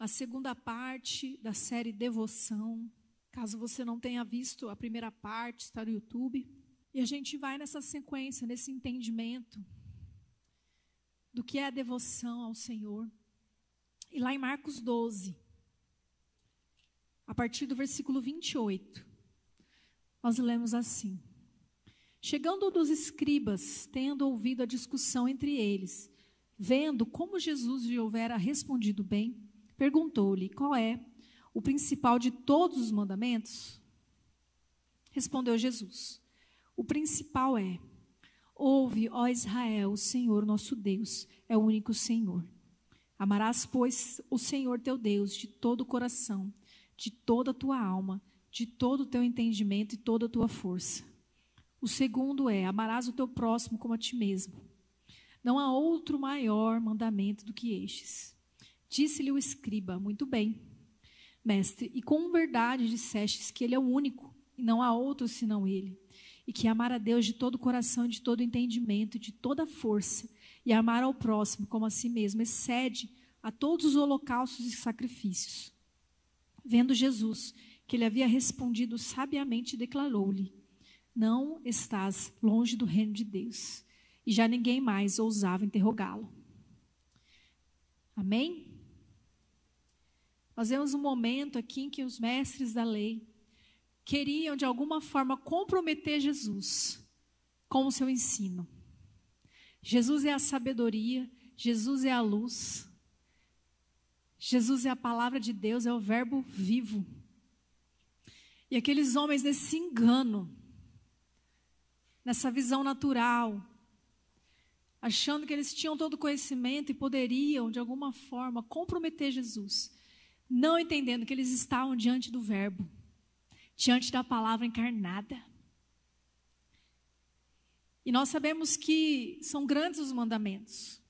Na segunda parte da série Devoção. Caso você não tenha visto a primeira parte, está no YouTube. E a gente vai nessa sequência, nesse entendimento do que é a devoção ao Senhor. E lá em Marcos 12, a partir do versículo 28, nós lemos assim: Chegando dos escribas, tendo ouvido a discussão entre eles, vendo como Jesus lhe houvera respondido bem, perguntou-lhe: Qual é o principal de todos os mandamentos? Respondeu Jesus: O principal é: Ouve, ó Israel, o Senhor nosso Deus é o único Senhor. Amarás, pois, o Senhor teu Deus de todo o coração, de toda a tua alma, de todo o teu entendimento e toda a tua força. O segundo é: amarás o teu próximo como a ti mesmo. Não há outro maior mandamento do que estes. Disse-lhe o escriba: Muito bem, mestre, e com verdade dissestes que ele é o único, e não há outro senão ele e que amar a Deus de todo o coração, de todo o entendimento, de toda a força, e amar ao próximo como a si mesmo, excede a todos os holocaustos e sacrifícios. Vendo Jesus que ele havia respondido sabiamente, declarou-lhe: Não estás longe do reino de Deus. E já ninguém mais ousava interrogá-lo. Amém? Nós vemos um momento aqui em que os mestres da lei queriam de alguma forma comprometer Jesus com o seu ensino. Jesus é a sabedoria, Jesus é a luz, Jesus é a palavra de Deus, é o Verbo vivo. E aqueles homens nesse engano, nessa visão natural, achando que eles tinham todo o conhecimento e poderiam, de alguma forma, comprometer Jesus, não entendendo que eles estavam diante do Verbo diante da palavra encarnada. E nós sabemos que são grandes os mandamentos.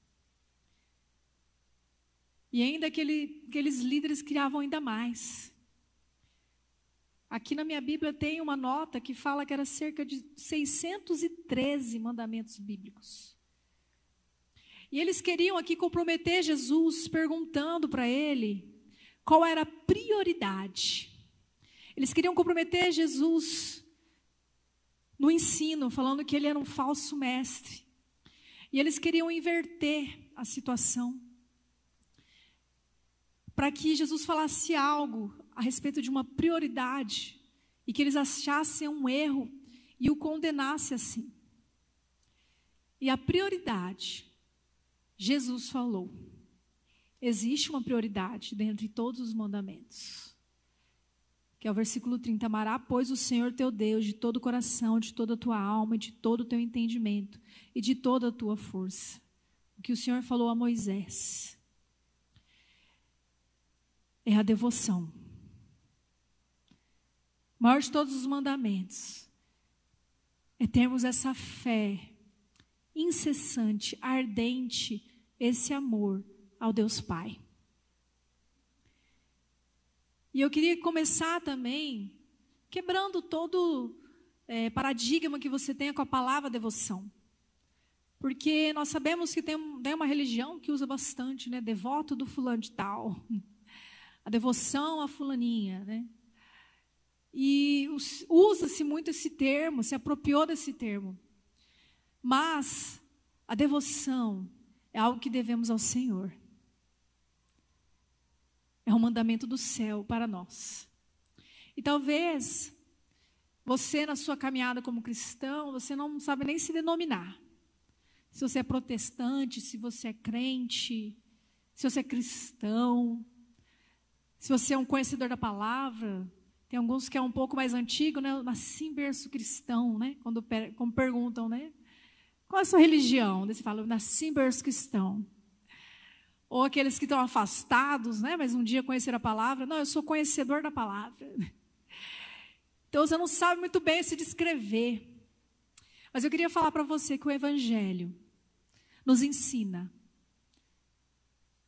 E ainda aquele, aqueles líderes criavam ainda mais. Aqui na minha Bíblia tem uma nota que fala que era cerca de 613 mandamentos bíblicos. E eles queriam aqui comprometer Jesus, perguntando para ele qual era a prioridade. Eles queriam comprometer Jesus no ensino, falando que ele era um falso mestre. E eles queriam inverter a situação. Para que Jesus falasse algo a respeito de uma prioridade e que eles achassem um erro e o condenasse assim. E a prioridade, Jesus falou. Existe uma prioridade dentre todos os mandamentos que é o versículo 30. Amará, pois, o Senhor teu Deus de todo o coração, de toda a tua alma, de todo o teu entendimento e de toda a tua força. O que o Senhor falou a Moisés é a devoção. O maior de todos os mandamentos é termos essa fé incessante, ardente, esse amor ao Deus Pai. E eu queria começar também quebrando todo é, paradigma que você tenha com a palavra devoção. Porque nós sabemos que tem, tem uma religião que usa bastante, né? Devoto do fulano de tal. A devoção à fulaninha, né? E usa-se muito esse termo, se apropriou desse termo. Mas a devoção é algo que devemos ao Senhor. É um mandamento do céu para nós. E talvez você, na sua caminhada como cristão, você não sabe nem se denominar. Se você é protestante, se você é crente, se você é cristão, se você é um conhecedor da palavra. Tem alguns que é um pouco mais antigo, né? Nasci berço cristão, né? Quando, quando perguntam, né? Qual é a sua religião? Você fala, nasci berço cristão. Ou aqueles que estão afastados, né? Mas um dia conheceram a palavra. Não, eu sou conhecedor da palavra. Então você não sabe muito bem se descrever. Mas eu queria falar para você que o Evangelho nos ensina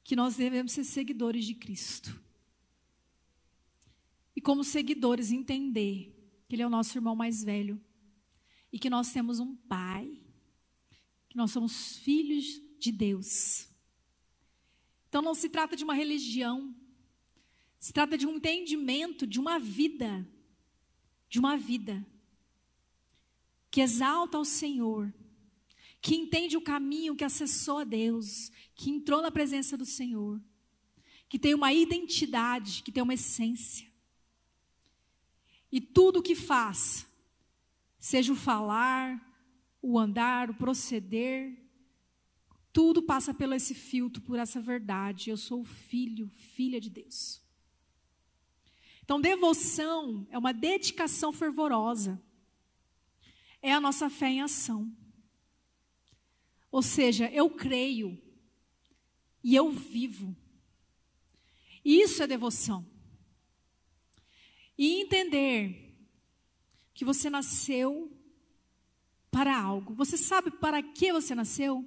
que nós devemos ser seguidores de Cristo. E como seguidores, entender que Ele é o nosso irmão mais velho e que nós temos um Pai, que nós somos filhos de Deus. Então não se trata de uma religião, se trata de um entendimento de uma vida, de uma vida. Que exalta ao Senhor, que entende o caminho, que acessou a Deus, que entrou na presença do Senhor, que tem uma identidade, que tem uma essência. E tudo o que faz, seja o falar, o andar, o proceder, tudo passa pelo esse filtro, por essa verdade. Eu sou filho, filha de Deus. Então, devoção é uma dedicação fervorosa. É a nossa fé em ação. Ou seja, eu creio e eu vivo. Isso é devoção. E entender que você nasceu para algo. Você sabe para que você nasceu?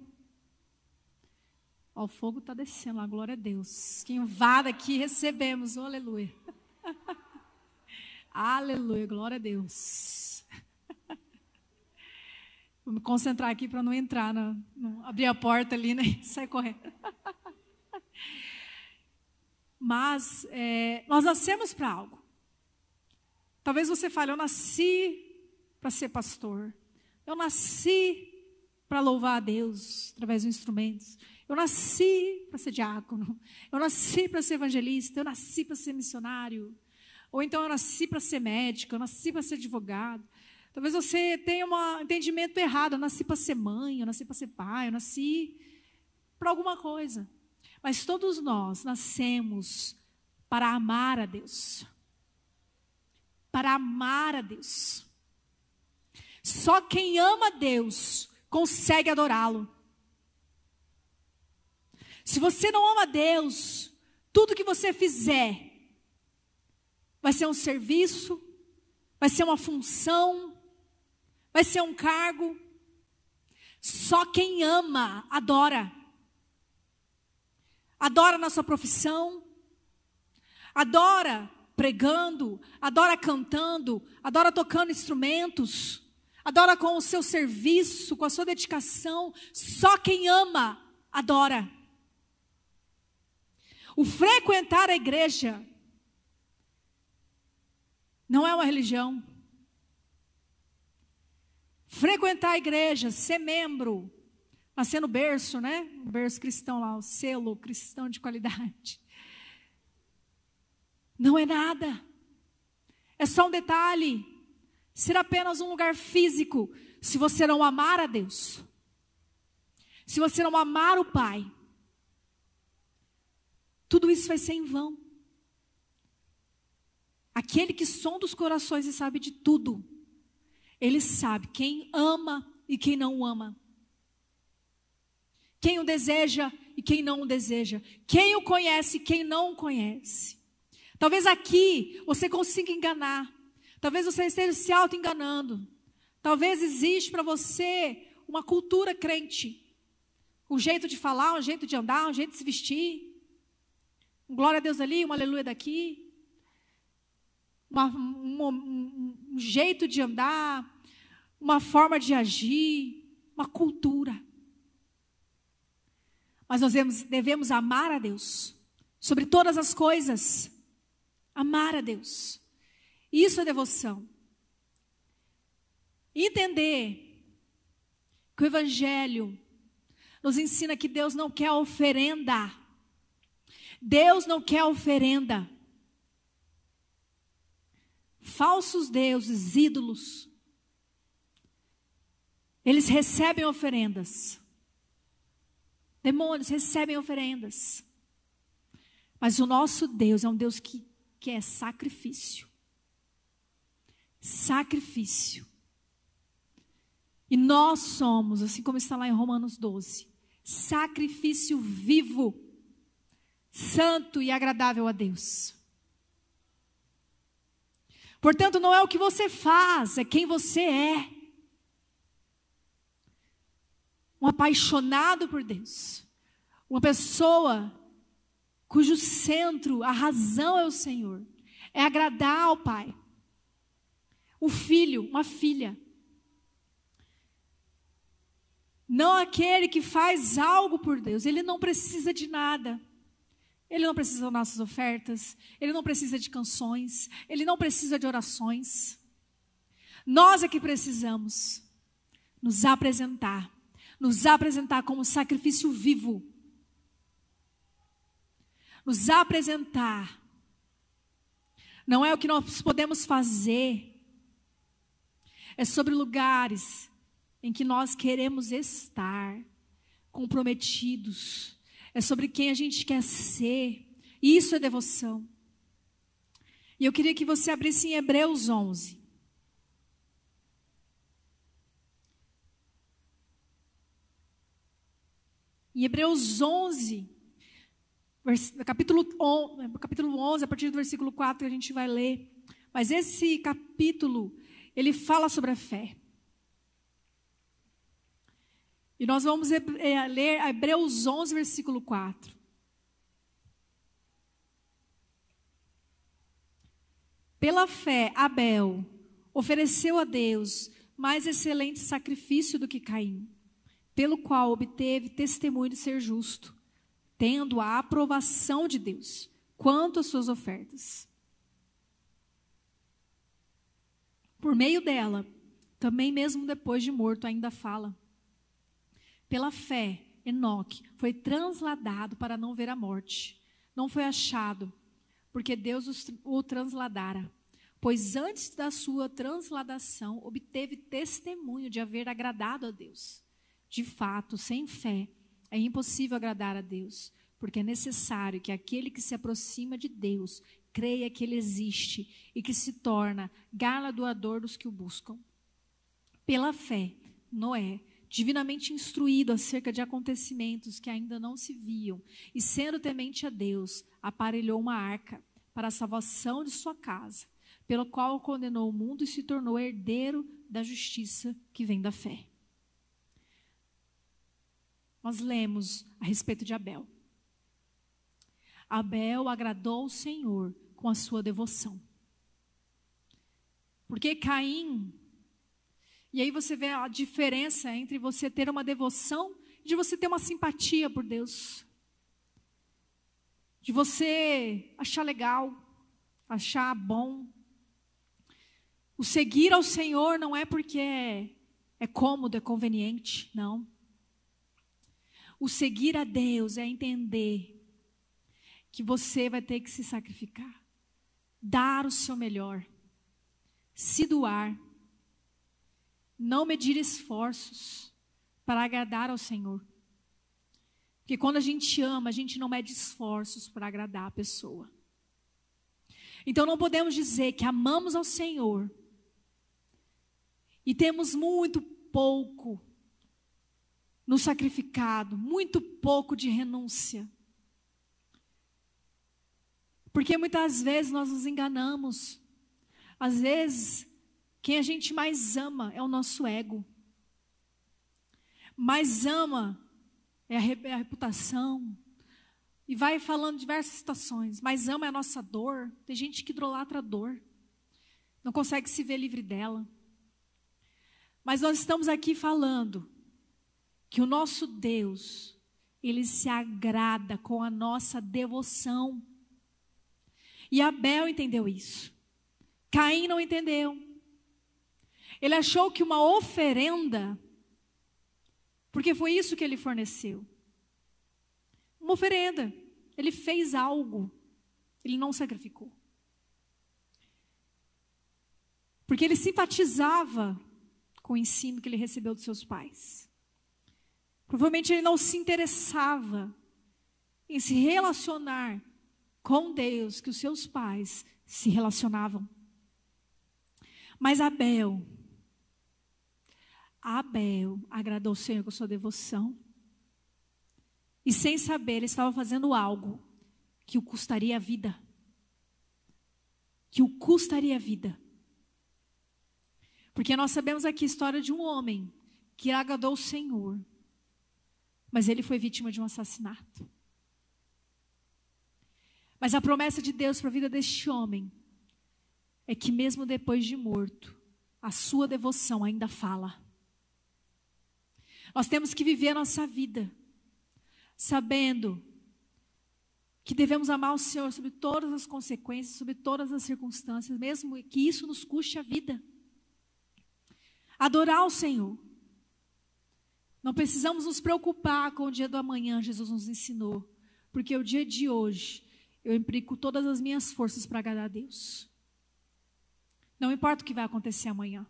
Ó, o fogo está descendo, a glória a Deus. Quem vada aqui, recebemos, oh, aleluia. aleluia, glória a Deus. Vou me concentrar aqui para não entrar, não, não, abrir a porta ali né, sair correndo. Mas é, nós nascemos para algo. Talvez você fale, eu nasci para ser pastor. Eu nasci para louvar a Deus através dos instrumentos. Eu nasci para ser diácono. Eu nasci para ser evangelista. Eu nasci para ser missionário. Ou então eu nasci para ser médico. Eu nasci para ser advogado. Talvez você tenha um entendimento errado. Eu nasci para ser mãe, eu nasci para ser pai, eu nasci para alguma coisa. Mas todos nós nascemos para amar a Deus. Para amar a Deus. Só quem ama Deus consegue adorá-lo. Se você não ama Deus, tudo que você fizer vai ser um serviço, vai ser uma função, vai ser um cargo. Só quem ama, adora. Adora na sua profissão, adora pregando, adora cantando, adora tocando instrumentos, adora com o seu serviço, com a sua dedicação. Só quem ama, adora. O frequentar a igreja não é uma religião. Frequentar a igreja, ser membro, nascer no berço, né? O berço cristão lá, o selo cristão de qualidade. Não é nada. É só um detalhe. Ser apenas um lugar físico se você não amar a Deus. Se você não amar o Pai. Tudo isso vai ser em vão. Aquele que sonda os corações e sabe de tudo ele sabe quem ama e quem não ama. Quem o deseja e quem não o deseja. Quem o conhece e quem não o conhece. Talvez aqui você consiga enganar. Talvez você esteja se auto-enganando. Talvez existe para você uma cultura crente. Um jeito de falar, um jeito de andar, um jeito de se vestir. Um glória a Deus ali, um aleluia daqui uma, um, um, um jeito de andar, uma forma de agir, uma cultura. Mas nós devemos, devemos amar a Deus sobre todas as coisas. Amar a Deus. Isso é devoção. Entender que o Evangelho nos ensina que Deus não quer oferenda. Deus não quer oferenda falsos deuses, ídolos, eles recebem oferendas. Demônios recebem oferendas. Mas o nosso Deus é um Deus que quer sacrifício. Sacrifício. E nós somos, assim como está lá em Romanos 12, sacrifício vivo santo e agradável a Deus. Portanto, não é o que você faz, é quem você é. Um apaixonado por Deus. Uma pessoa cujo centro, a razão é o Senhor. É agradar ao Pai. O filho, uma filha. Não aquele que faz algo por Deus, ele não precisa de nada. Ele não precisa das nossas ofertas, ele não precisa de canções, ele não precisa de orações. Nós é que precisamos nos apresentar, nos apresentar como sacrifício vivo. Nos apresentar. Não é o que nós podemos fazer, é sobre lugares em que nós queremos estar comprometidos é sobre quem a gente quer ser. Isso é devoção. E eu queria que você abrisse em Hebreus 11. Em Hebreus 11, capítulo, capítulo 11, a partir do versículo 4 a gente vai ler. Mas esse capítulo, ele fala sobre a fé. E nós vamos eh, ler Hebreus 11, versículo 4. Pela fé, Abel ofereceu a Deus mais excelente sacrifício do que Caim, pelo qual obteve testemunho de ser justo, tendo a aprovação de Deus quanto às suas ofertas. Por meio dela, também mesmo depois de morto, ainda fala. Pela fé, Enoque foi transladado para não ver a morte. Não foi achado, porque Deus o transladara. Pois antes da sua transladação, obteve testemunho de haver agradado a Deus. De fato, sem fé, é impossível agradar a Deus, porque é necessário que aquele que se aproxima de Deus creia que Ele existe e que se torna galardoador dos que o buscam. Pela fé, Noé divinamente instruído acerca de acontecimentos que ainda não se viam, e sendo temente a Deus, aparelhou uma arca para a salvação de sua casa, pelo qual condenou o mundo e se tornou herdeiro da justiça que vem da fé. Nós lemos a respeito de Abel. Abel agradou o Senhor com a sua devoção. Porque Caim e aí você vê a diferença entre você ter uma devoção e de você ter uma simpatia por Deus. De você achar legal, achar bom. O seguir ao Senhor não é porque é, é cômodo, é conveniente, não. O seguir a Deus é entender que você vai ter que se sacrificar, dar o seu melhor, se doar não medir esforços para agradar ao Senhor. Porque quando a gente ama, a gente não mede esforços para agradar a pessoa. Então não podemos dizer que amamos ao Senhor e temos muito pouco no sacrificado, muito pouco de renúncia. Porque muitas vezes nós nos enganamos. Às vezes quem a gente mais ama é o nosso ego. Mais ama é a, é a reputação. E vai falando diversas situações. Mais ama é a nossa dor. Tem gente que idolatra a dor. Não consegue se ver livre dela. Mas nós estamos aqui falando que o nosso Deus, ele se agrada com a nossa devoção. E Abel entendeu isso. Caim não entendeu. Ele achou que uma oferenda, porque foi isso que ele forneceu. Uma oferenda. Ele fez algo. Ele não sacrificou. Porque ele simpatizava com o ensino que ele recebeu dos seus pais. Provavelmente ele não se interessava em se relacionar com Deus que os seus pais se relacionavam. Mas Abel, Abel agradou o Senhor com sua devoção. E sem saber, ele estava fazendo algo que o custaria a vida. Que o custaria a vida. Porque nós sabemos aqui a história de um homem que agradou o Senhor, mas ele foi vítima de um assassinato. Mas a promessa de Deus para a vida deste homem é que, mesmo depois de morto, a sua devoção ainda fala. Nós temos que viver a nossa vida sabendo que devemos amar o Senhor sobre todas as consequências, sobre todas as circunstâncias, mesmo que isso nos custe a vida. Adorar o Senhor. Não precisamos nos preocupar com o dia do amanhã, Jesus nos ensinou, porque o dia de hoje eu implico todas as minhas forças para agradar a Deus. Não importa o que vai acontecer amanhã.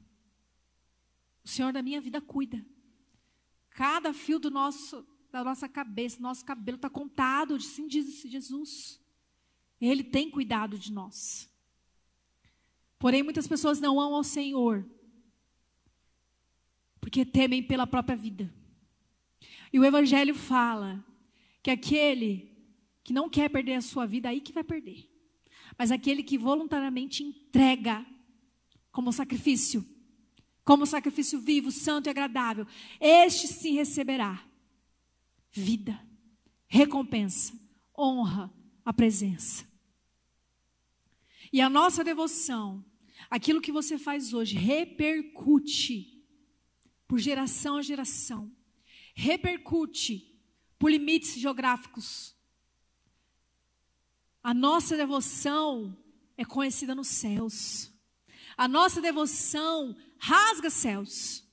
O Senhor da minha vida cuida. Cada fio do nosso da nossa cabeça, nosso cabelo está contado, assim diz Jesus. Ele tem cuidado de nós. Porém, muitas pessoas não amam ao Senhor, porque temem pela própria vida. E o Evangelho fala que aquele que não quer perder a sua vida, aí que vai perder. Mas aquele que voluntariamente entrega como sacrifício, como sacrifício vivo, santo e agradável, este sim receberá vida, recompensa, honra, a presença. E a nossa devoção, aquilo que você faz hoje, repercute por geração a geração, repercute por limites geográficos. A nossa devoção é conhecida nos céus. A nossa devoção rasga céus.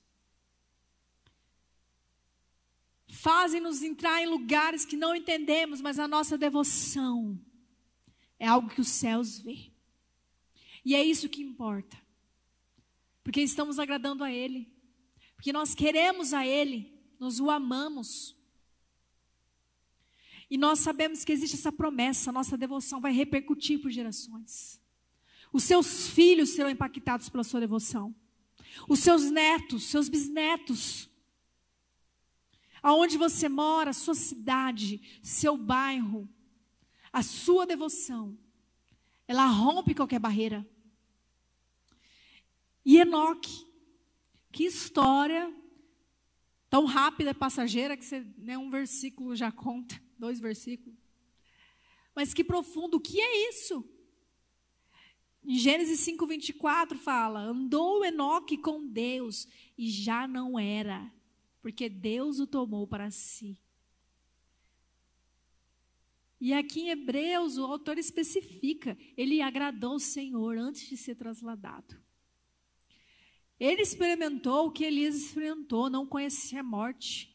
fazem-nos entrar em lugares que não entendemos, mas a nossa devoção é algo que os céus vê. E é isso que importa. Porque estamos agradando a Ele. Porque nós queremos a Ele, nós o amamos. E nós sabemos que existe essa promessa, nossa devoção vai repercutir por gerações. Os seus filhos serão impactados pela sua devoção. Os seus netos, seus bisnetos aonde você mora, a sua cidade, seu bairro, a sua devoção, ela rompe qualquer barreira. E Enoque, que história tão rápida e passageira que você, né, um versículo já conta, dois versículos. Mas que profundo, o que é isso? Em Gênesis 5:24 fala: "Andou Enoque com Deus e já não era, porque Deus o tomou para si. E aqui em Hebreus, o autor especifica: ele agradou o Senhor antes de ser trasladado. Ele experimentou o que Elias experimentou, não conhecia a morte.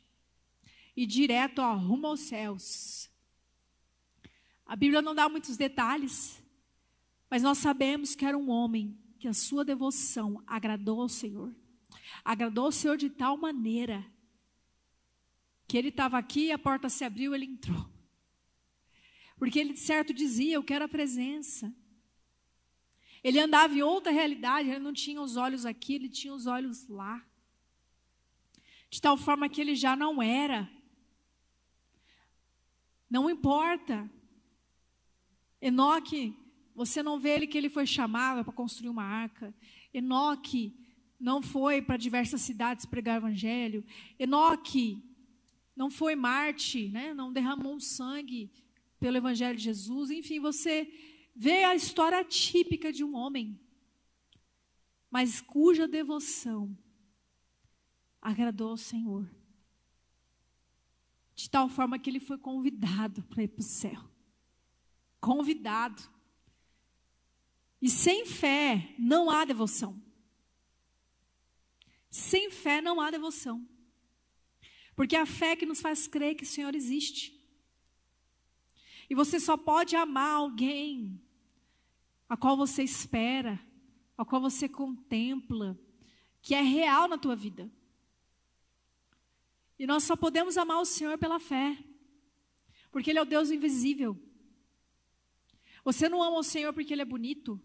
E direto ó, rumo aos céus. A Bíblia não dá muitos detalhes, mas nós sabemos que era um homem que a sua devoção agradou ao Senhor. Agradou ao Senhor de tal maneira que ele estava aqui, a porta se abriu, ele entrou. Porque ele de certo dizia: Eu quero a presença. Ele andava em outra realidade, ele não tinha os olhos aqui, ele tinha os olhos lá. De tal forma que ele já não era. Não importa. Enoque, você não vê ele que ele foi chamado para construir uma arca. Enoque não foi para diversas cidades pregar o evangelho. Enoque não foi Marte, né? não derramou sangue pelo Evangelho de Jesus. Enfim, você vê a história típica de um homem, mas cuja devoção agradou ao Senhor. De tal forma que ele foi convidado para ir para o céu. Convidado. E sem fé não há devoção. Sem fé não há devoção. Porque é a fé que nos faz crer que o Senhor existe. E você só pode amar alguém a qual você espera, a qual você contempla, que é real na tua vida. E nós só podemos amar o Senhor pela fé, porque Ele é o Deus invisível. Você não ama o Senhor porque Ele é bonito,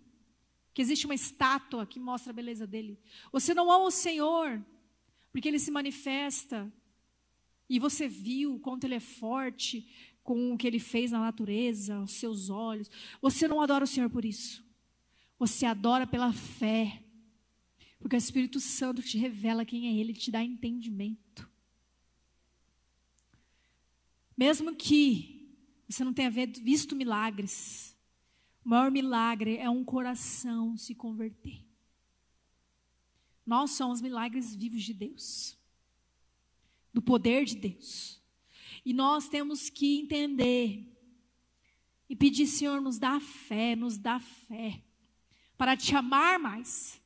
que existe uma estátua que mostra a beleza dele. Você não ama o Senhor porque Ele se manifesta e você viu quanto ele é forte, com o que ele fez na natureza, os seus olhos. Você não adora o Senhor por isso. Você adora pela fé. Porque o Espírito Santo te revela quem é Ele, te dá entendimento. Mesmo que você não tenha visto milagres, o maior milagre é um coração se converter. Nós somos milagres vivos de Deus, do poder de Deus. E nós temos que entender e pedir, Senhor, nos dá fé, nos dá fé, para te amar mais.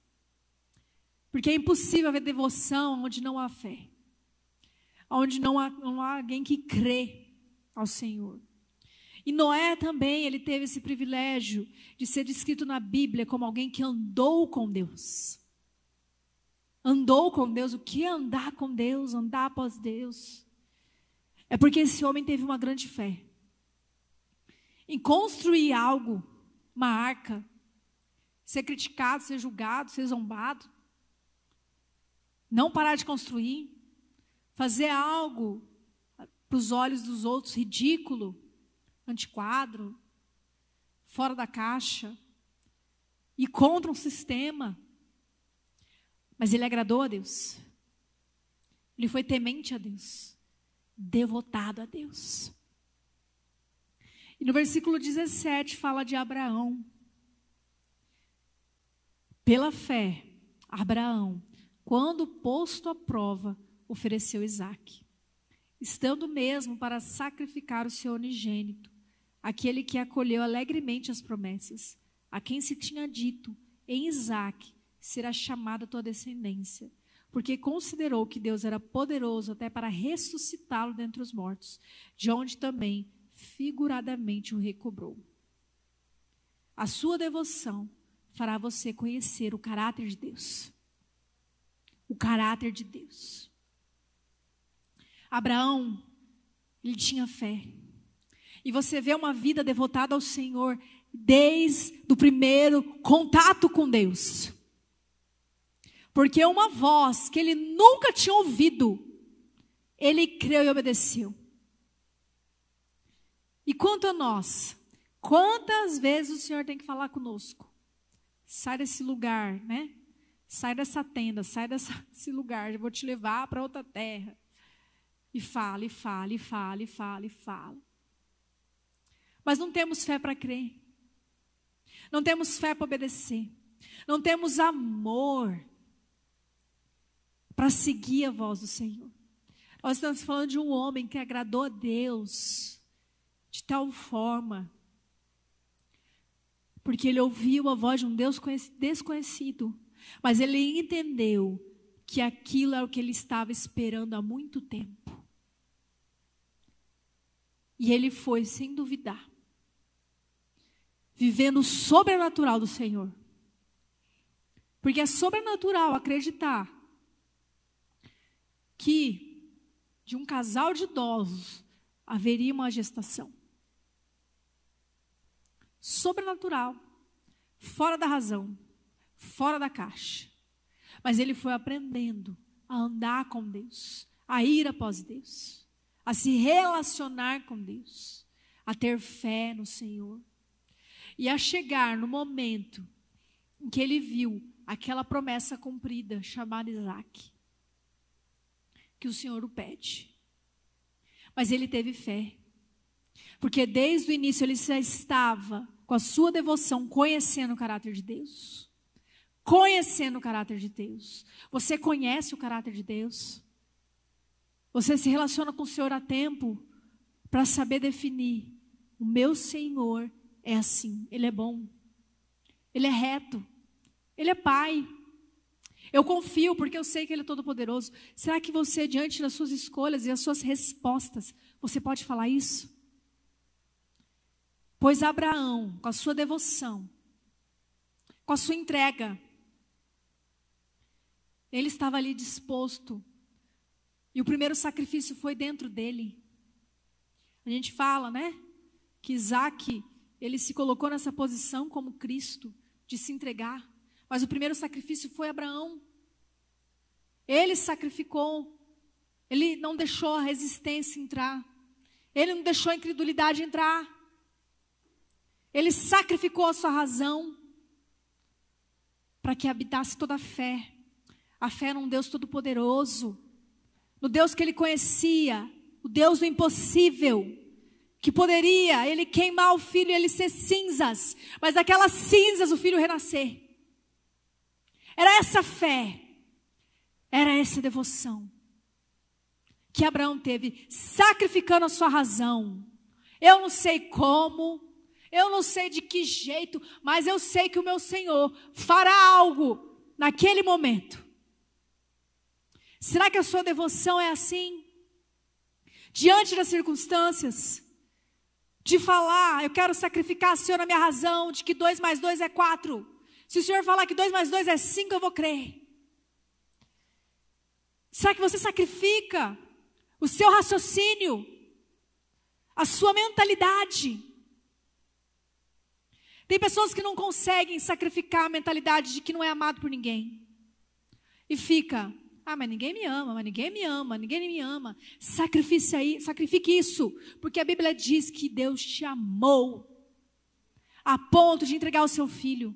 Porque é impossível haver devoção onde não há fé, onde não há, não há alguém que crê ao Senhor. E Noé também, ele teve esse privilégio de ser descrito na Bíblia como alguém que andou com Deus. Andou com Deus, o que é andar com Deus, andar após Deus? É porque esse homem teve uma grande fé. Em construir algo, uma arca, ser criticado, ser julgado, ser zombado. Não parar de construir. Fazer algo para os olhos dos outros ridículo, antiquadro, fora da caixa e contra um sistema. Mas ele agradou a Deus. Ele foi temente a Deus devotado a Deus. E no versículo 17 fala de Abraão. Pela fé, Abraão, quando posto à prova, ofereceu Isaque, estando mesmo para sacrificar o seu unigênito, aquele que acolheu alegremente as promessas, a quem se tinha dito, em Isaque será chamada tua descendência porque considerou que Deus era poderoso até para ressuscitá-lo dentre os mortos, de onde também figuradamente o recobrou. A sua devoção fará você conhecer o caráter de Deus. O caráter de Deus. Abraão, ele tinha fé. E você vê uma vida devotada ao Senhor desde o primeiro contato com Deus. Porque uma voz que ele nunca tinha ouvido, ele creu e obedeceu. E quanto a nós, quantas vezes o Senhor tem que falar conosco? Sai desse lugar, né? Sai dessa tenda, sai desse lugar, eu vou te levar para outra terra. E fala, e fala, e fala, e fala, e fala. Mas não temos fé para crer. Não temos fé para obedecer. Não temos amor para seguir a voz do Senhor. Nós estamos falando de um homem que agradou a Deus de tal forma, porque ele ouviu a voz de um Deus desconhecido, mas ele entendeu que aquilo era o que ele estava esperando há muito tempo. E ele foi sem duvidar, vivendo o sobrenatural do Senhor. Porque é sobrenatural acreditar que de um casal de idosos haveria uma gestação. Sobrenatural, fora da razão, fora da caixa. Mas ele foi aprendendo a andar com Deus, a ir após Deus, a se relacionar com Deus, a ter fé no Senhor. E a chegar no momento em que ele viu aquela promessa cumprida chamada Isaac que o Senhor o pede. Mas ele teve fé. Porque desde o início ele já estava com a sua devoção conhecendo o caráter de Deus. Conhecendo o caráter de Deus. Você conhece o caráter de Deus? Você se relaciona com o Senhor há tempo para saber definir. O meu Senhor é assim, Ele é bom, Ele é reto, Ele é Pai, eu confio porque eu sei que Ele é todo-poderoso. Será que você, diante das suas escolhas e as suas respostas, você pode falar isso? Pois Abraão, com a sua devoção, com a sua entrega, ele estava ali disposto. E o primeiro sacrifício foi dentro dele. A gente fala, né? Que Isaac, ele se colocou nessa posição como Cristo, de se entregar. Mas o primeiro sacrifício foi Abraão. Ele sacrificou. Ele não deixou a resistência entrar. Ele não deixou a incredulidade entrar. Ele sacrificou a sua razão para que habitasse toda a fé. A fé num Deus todo-poderoso, no Deus que ele conhecia, o Deus do impossível, que poderia ele queimar o filho e ele ser cinzas, mas daquelas cinzas o filho renascer. Era essa fé, era essa devoção que Abraão teve, sacrificando a sua razão. Eu não sei como, eu não sei de que jeito, mas eu sei que o meu Senhor fará algo naquele momento. Será que a sua devoção é assim? Diante das circunstâncias, de falar, eu quero sacrificar, Senhor, a minha razão, de que dois mais dois é quatro. Se o Senhor falar que dois mais dois é cinco, eu vou crer. Será que você sacrifica o seu raciocínio, a sua mentalidade. Tem pessoas que não conseguem sacrificar a mentalidade de que não é amado por ninguém. E fica, ah, mas ninguém me ama, mas ninguém me ama, ninguém me ama. Sacrifique aí, sacrifique isso, porque a Bíblia diz que Deus te amou a ponto de entregar o seu filho.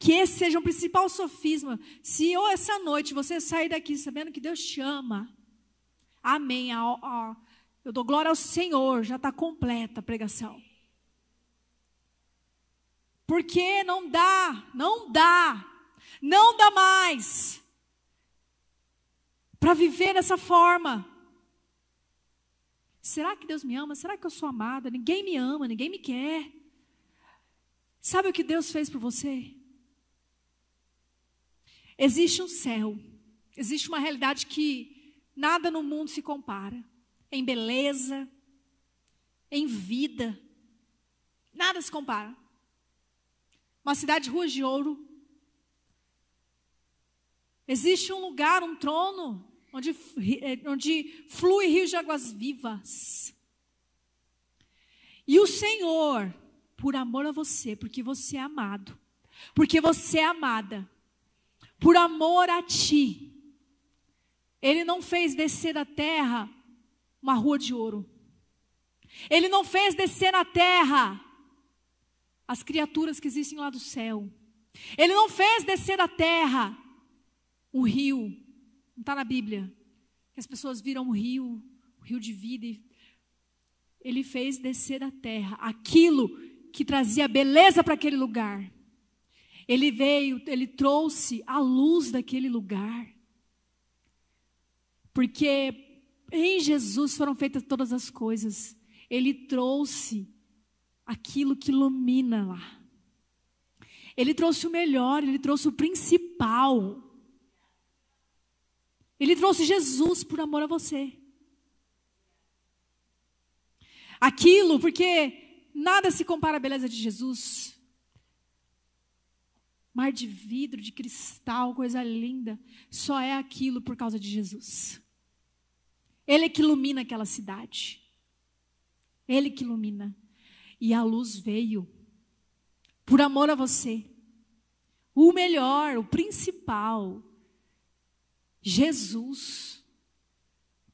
Que esse seja o principal sofisma. Se ou essa noite você sair daqui sabendo que Deus te ama, amém. Eu dou glória ao Senhor, já está completa a pregação. Porque não dá, não dá, não dá mais para viver dessa forma. Será que Deus me ama? Será que eu sou amada? Ninguém me ama, ninguém me quer. Sabe o que Deus fez por você? Existe um céu, existe uma realidade que nada no mundo se compara. Em beleza, em vida, nada se compara. Uma cidade de ruas de ouro. Existe um lugar, um trono, onde, eh, onde flui rios de águas vivas. E o Senhor, por amor a você, porque você é amado, porque você é amada, por amor a ti. Ele não fez descer da terra uma rua de ouro. Ele não fez descer na terra as criaturas que existem lá do céu. Ele não fez descer da terra um rio. Não está na Bíblia. Que as pessoas viram um rio, um rio de vida. Ele fez descer da terra aquilo que trazia beleza para aquele lugar. Ele veio, ele trouxe a luz daquele lugar. Porque em Jesus foram feitas todas as coisas. Ele trouxe aquilo que ilumina lá. Ele trouxe o melhor, ele trouxe o principal. Ele trouxe Jesus por amor a você. Aquilo, porque nada se compara à beleza de Jesus mar de vidro, de cristal, coisa linda. Só é aquilo por causa de Jesus. Ele é que ilumina aquela cidade. Ele que ilumina. E a luz veio por amor a você. O melhor, o principal, Jesus,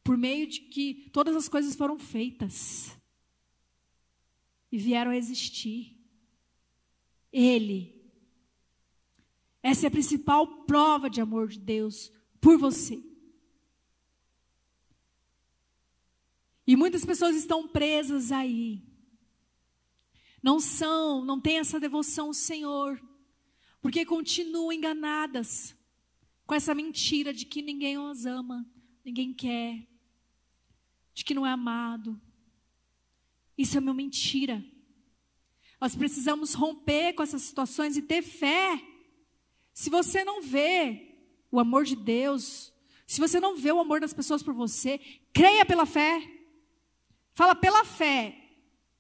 por meio de que todas as coisas foram feitas e vieram a existir. Ele essa é a principal prova de amor de Deus por você. E muitas pessoas estão presas aí. Não são, não têm essa devoção ao Senhor, porque continuam enganadas com essa mentira de que ninguém os ama, ninguém quer, de que não é amado. Isso é uma mentira. Nós precisamos romper com essas situações e ter fé se você não vê o amor de Deus, se você não vê o amor das pessoas por você, creia pela fé. Fala pela fé.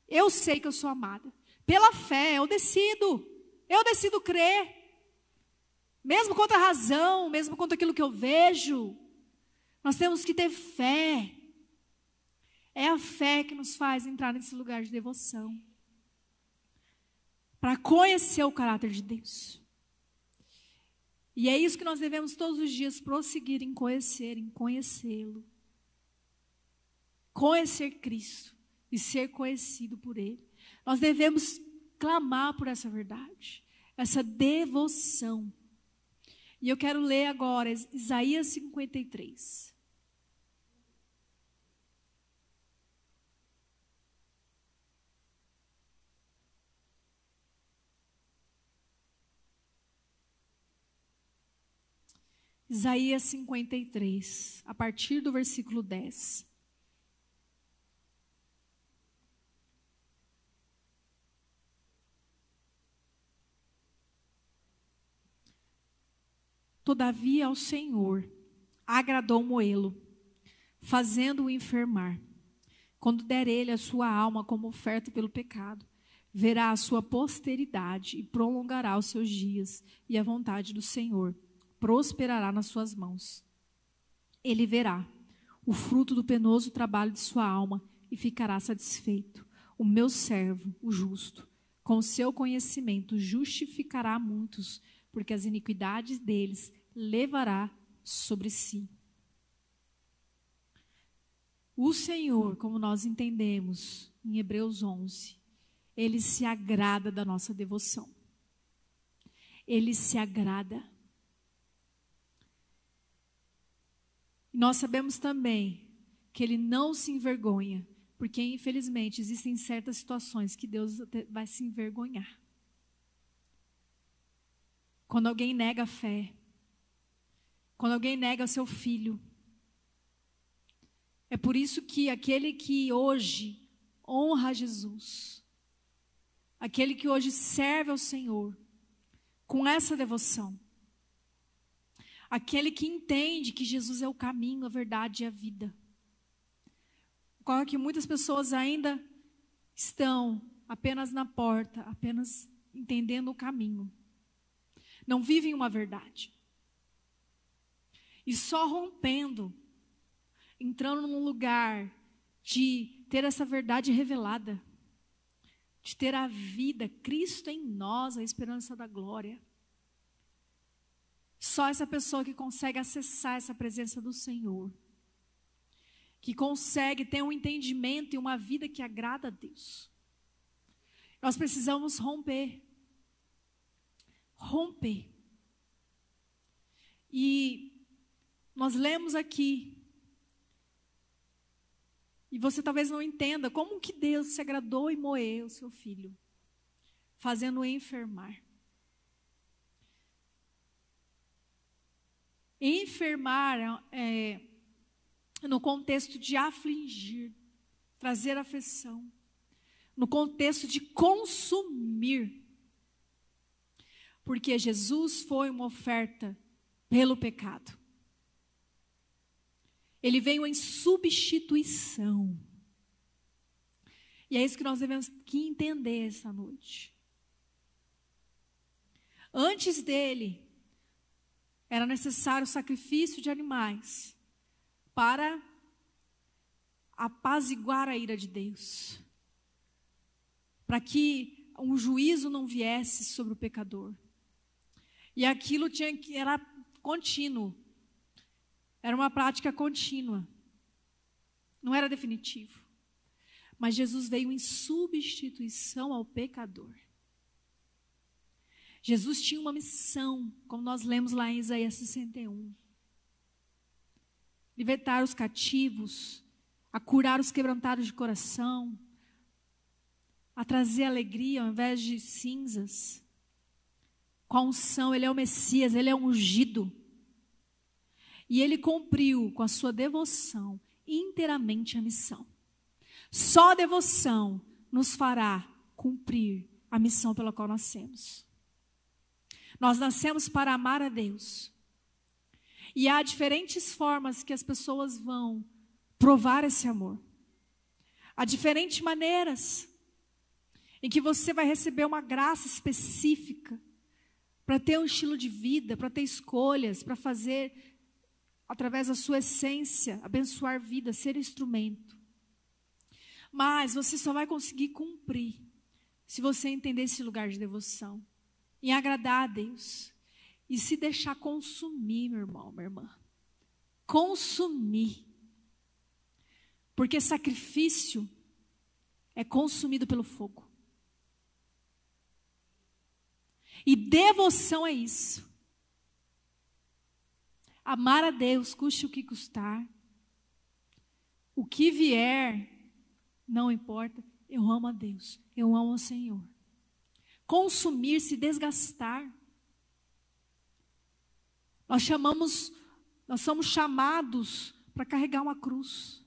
Eu sei que eu sou amada. Pela fé, eu decido. Eu decido crer. Mesmo contra a razão, mesmo contra aquilo que eu vejo, nós temos que ter fé. É a fé que nos faz entrar nesse lugar de devoção. Para conhecer o caráter de Deus. E é isso que nós devemos todos os dias prosseguir em conhecer, em conhecê-lo. conhecer Cristo e ser conhecido por Ele. Nós devemos clamar por essa verdade, essa devoção. E eu quero ler agora Isaías 53. Isaías 53, a partir do versículo 10. Todavia ao Senhor agradou moê-lo, fazendo-o enfermar. Quando der ele a sua alma como oferta pelo pecado, verá a sua posteridade e prolongará os seus dias, e a vontade do Senhor prosperará nas suas mãos. Ele verá o fruto do penoso trabalho de sua alma e ficará satisfeito. O meu servo, o justo, com seu conhecimento justificará muitos, porque as iniquidades deles levará sobre si. O Senhor, como nós entendemos em Hebreus 11, ele se agrada da nossa devoção. Ele se agrada. Nós sabemos também que ele não se envergonha, porque infelizmente existem certas situações que Deus vai se envergonhar. Quando alguém nega a fé, quando alguém nega seu filho. É por isso que aquele que hoje honra Jesus, aquele que hoje serve ao Senhor, com essa devoção, Aquele que entende que Jesus é o caminho, a verdade e a vida. É que muitas pessoas ainda estão apenas na porta, apenas entendendo o caminho. Não vivem uma verdade. E só rompendo, entrando num lugar de ter essa verdade revelada, de ter a vida, Cristo em nós, a esperança da glória. Só essa pessoa que consegue acessar essa presença do Senhor, que consegue ter um entendimento e uma vida que agrada a Deus. Nós precisamos romper. Romper. E nós lemos aqui, e você talvez não entenda como que Deus se agradou e moeu o seu filho, fazendo-o enfermar. Enfermar é, no contexto de afligir, trazer aflição, no contexto de consumir. Porque Jesus foi uma oferta pelo pecado. Ele veio em substituição. E é isso que nós devemos que entender essa noite. Antes dele, era necessário sacrifício de animais para apaziguar a ira de Deus, para que um juízo não viesse sobre o pecador. E aquilo tinha que era contínuo. Era uma prática contínua. Não era definitivo. Mas Jesus veio em substituição ao pecador. Jesus tinha uma missão, como nós lemos lá em Isaías 61. Libertar os cativos, a curar os quebrantados de coração, a trazer alegria ao invés de cinzas. Com a unção, ele é o Messias, ele é ungido. E ele cumpriu com a sua devoção inteiramente a missão. Só a devoção nos fará cumprir a missão pela qual nascemos. Nós nascemos para amar a Deus. E há diferentes formas que as pessoas vão provar esse amor. Há diferentes maneiras em que você vai receber uma graça específica para ter um estilo de vida, para ter escolhas, para fazer através da sua essência abençoar vida, ser instrumento. Mas você só vai conseguir cumprir se você entender esse lugar de devoção em agradar a Deus e se deixar consumir, meu irmão, minha irmã. Consumir. Porque sacrifício é consumido pelo fogo. E devoção é isso. Amar a Deus, custe o que custar. O que vier, não importa. Eu amo a Deus, eu amo o Senhor. Consumir, se desgastar. Nós chamamos, nós somos chamados para carregar uma cruz.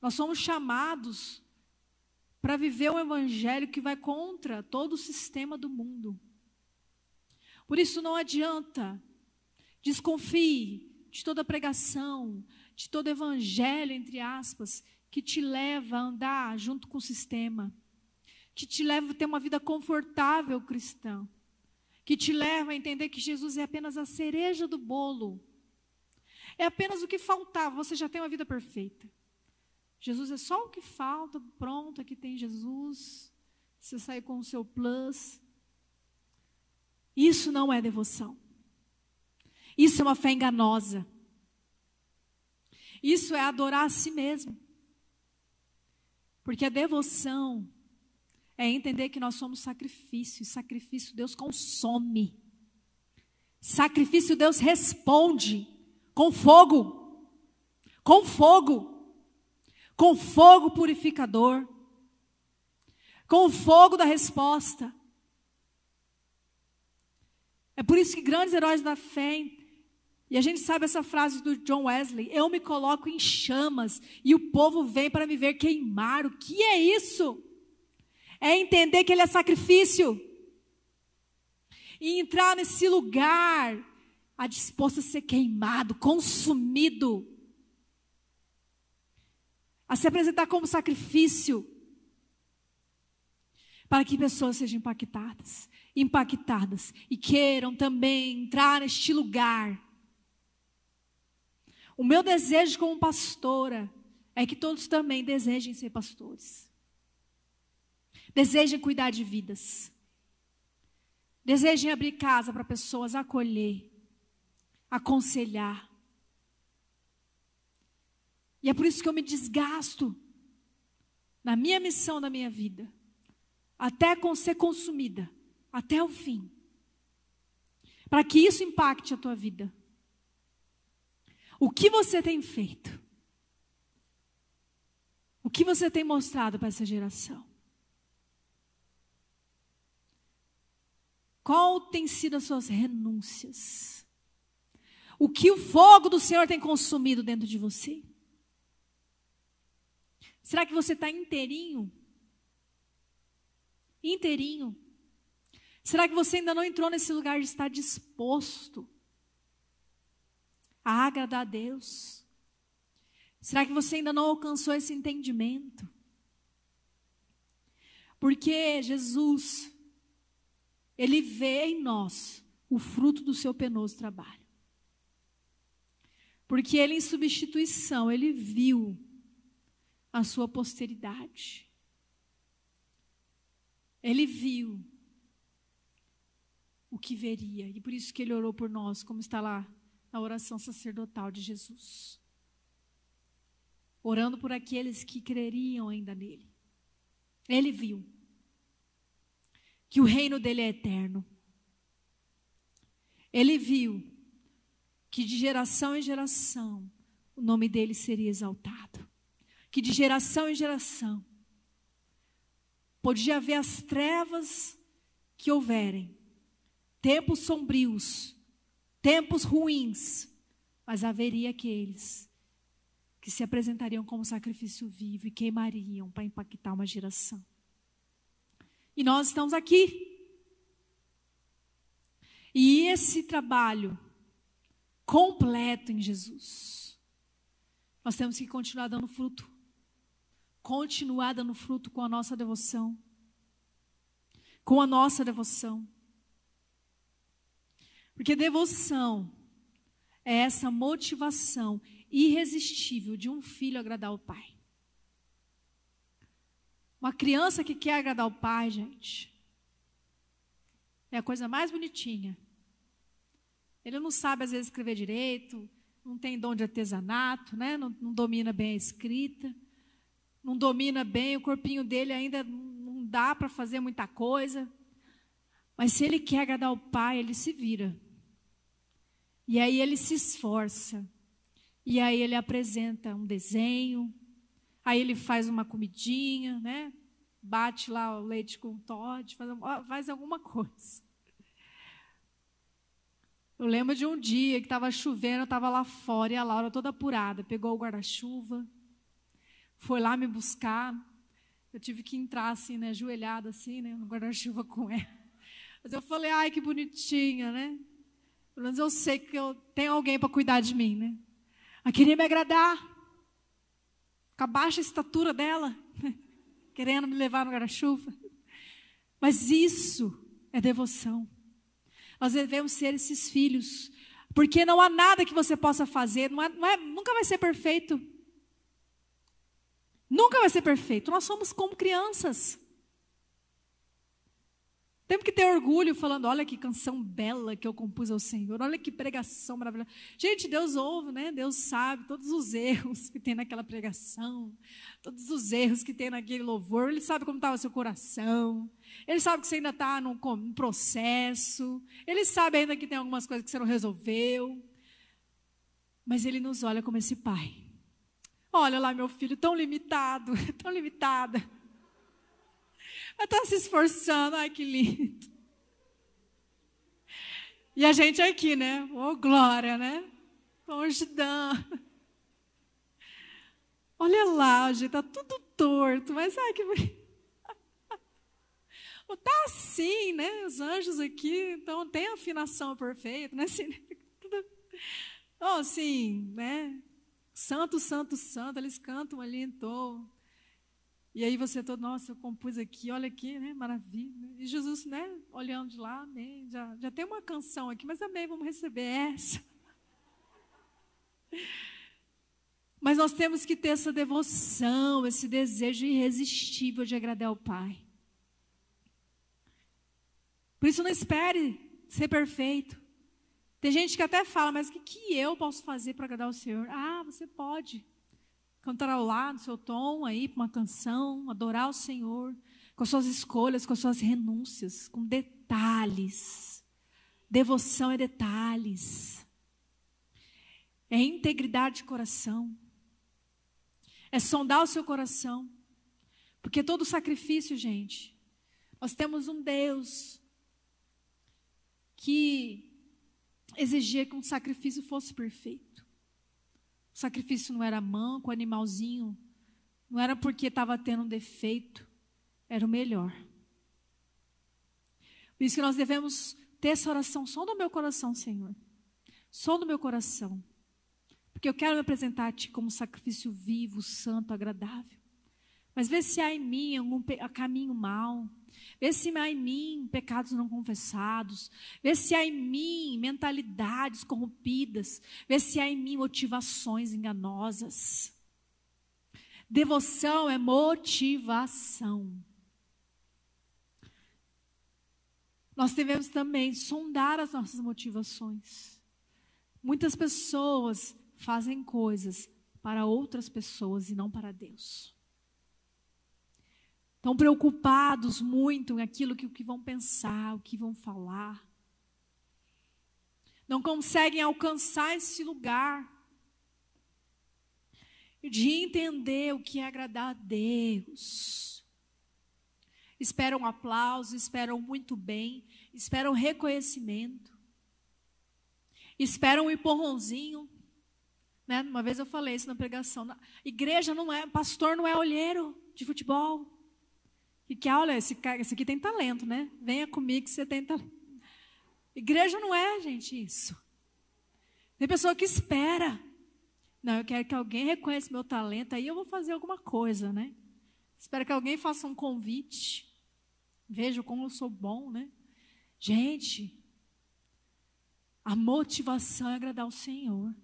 Nós somos chamados para viver um evangelho que vai contra todo o sistema do mundo. Por isso não adianta, desconfie de toda pregação, de todo evangelho, entre aspas, que te leva a andar junto com o sistema, que te leva a ter uma vida confortável cristã, que te leva a entender que Jesus é apenas a cereja do bolo, é apenas o que faltava, você já tem uma vida perfeita. Jesus é só o que falta, pronto, aqui tem Jesus. Você sai com o seu plus. Isso não é devoção. Isso é uma fé enganosa. Isso é adorar a si mesmo. Porque a devoção é entender que nós somos sacrifício, e sacrifício Deus consome. Sacrifício Deus responde com fogo. Com fogo com fogo purificador, com o fogo da resposta. É por isso que grandes heróis da fé, e a gente sabe essa frase do John Wesley: eu me coloco em chamas e o povo vem para me ver queimar. O que é isso? É entender que ele é sacrifício e entrar nesse lugar a disposto a ser queimado, consumido a se apresentar como sacrifício, para que pessoas sejam impactadas, impactadas e queiram também entrar neste lugar. O meu desejo como pastora é que todos também desejem ser pastores. Desejem cuidar de vidas. Desejem abrir casa para pessoas, acolher, aconselhar. E é por isso que eu me desgasto na minha missão da minha vida, até com ser consumida, até o fim. Para que isso impacte a tua vida. O que você tem feito? O que você tem mostrado para essa geração? Qual tem sido as suas renúncias? O que o fogo do Senhor tem consumido dentro de você? Será que você está inteirinho? Inteirinho. Será que você ainda não entrou nesse lugar de estar disposto a agradar a Deus? Será que você ainda não alcançou esse entendimento? Porque Jesus, Ele vê em nós o fruto do seu penoso trabalho. Porque Ele, em substituição, Ele viu a sua posteridade. Ele viu o que veria, e por isso que ele orou por nós, como está lá na oração sacerdotal de Jesus. Orando por aqueles que creriam ainda nele. Ele viu que o reino dele é eterno. Ele viu que de geração em geração o nome dele seria exaltado que de geração em geração podia haver as trevas que houverem, tempos sombrios, tempos ruins, mas haveria aqueles que se apresentariam como sacrifício vivo e queimariam para impactar uma geração. E nós estamos aqui. E esse trabalho completo em Jesus, nós temos que continuar dando fruto continuar dando fruto com a nossa devoção. Com a nossa devoção. Porque devoção é essa motivação irresistível de um filho agradar o pai. Uma criança que quer agradar o pai, gente, é a coisa mais bonitinha. Ele não sabe às vezes escrever direito, não tem dom de artesanato, né? não, não domina bem a escrita, não domina bem, o corpinho dele ainda não dá para fazer muita coisa. Mas se ele quer agradar o pai, ele se vira. E aí ele se esforça. E aí ele apresenta um desenho, aí ele faz uma comidinha, né? Bate lá o leite com Todd, faz, faz alguma coisa. Eu lembro de um dia que estava chovendo, eu estava lá fora e a Laura toda apurada, pegou o guarda-chuva, foi lá me buscar. Eu tive que entrar assim, né, ajoelhada assim, né, no guarda-chuva com ela. Mas eu falei, ai, que bonitinha, né? Pelo menos eu sei que eu tenho alguém para cuidar de mim, né? Ela queria me agradar. Com a baixa estatura dela, querendo me levar no guarda-chuva. Mas isso é devoção. Nós devemos ser esses filhos. Porque não há nada que você possa fazer, não é, não é, nunca vai ser perfeito. Nunca vai ser perfeito. Nós somos como crianças. Temos que ter orgulho falando, olha que canção bela que eu compus ao Senhor, olha que pregação maravilhosa. Gente, Deus ouve, né? Deus sabe todos os erros que tem naquela pregação, todos os erros que tem naquele louvor. Ele sabe como estava seu coração. Ele sabe que você ainda está num, num processo. Ele sabe ainda que tem algumas coisas que você não resolveu. Mas Ele nos olha como esse pai. Olha lá, meu filho, tão limitado, tão limitada. Mas está se esforçando, ai que lindo. E a gente aqui, né? Ô, oh, glória, né? Longidão. Olha lá, gente, tá tudo torto, mas ai que Tá assim, né? Os anjos aqui, então tem afinação perfeita, né? Assim, tudo... Assim, né? Santo, santo, santo, eles cantam ali em tom. E aí você todo, nossa, eu compus aqui, olha aqui, né? Maravilha. E Jesus, né? Olhando de lá, amém. Já, já tem uma canção aqui, mas amém, vamos receber essa. Mas nós temos que ter essa devoção, esse desejo irresistível de agradar ao Pai. Por isso não espere ser perfeito. Tem gente que até fala, mas o que, que eu posso fazer para agradar o Senhor? Ah, você pode cantarolar no seu tom aí uma canção, adorar o Senhor, com as suas escolhas, com as suas renúncias, com detalhes. Devoção é detalhes. É integridade de coração. É sondar o seu coração. Porque todo sacrifício, gente, nós temos um Deus que exigia que um sacrifício fosse perfeito. O sacrifício não era manco, animalzinho. Não era porque estava tendo um defeito. Era o melhor. Por isso que nós devemos ter essa oração só no meu coração, Senhor. Só no meu coração. Porque eu quero me apresentar a Ti como sacrifício vivo, santo, agradável. Mas vê se há em mim algum caminho mau. Vê se há em mim pecados não confessados. Vê se há em mim mentalidades corrompidas. Vê se há em mim motivações enganosas. Devoção é motivação. Nós devemos também sondar as nossas motivações. Muitas pessoas fazem coisas para outras pessoas e não para Deus. Estão preocupados muito em aquilo que, que vão pensar, o que vão falar. Não conseguem alcançar esse lugar de entender o que é agradar a Deus. Esperam aplauso, esperam muito bem, esperam reconhecimento, esperam um empurrãozinho. Né? Uma vez eu falei isso na pregação. Igreja não é, pastor não é olheiro de futebol. E que, olha, esse, cara, esse aqui tem talento, né? Venha comigo que você tem talento. Igreja não é, gente, isso. Tem pessoa que espera. Não, eu quero que alguém reconheça meu talento, aí eu vou fazer alguma coisa, né? Espero que alguém faça um convite. Veja como eu sou bom, né? Gente, a motivação é agradar o Senhor.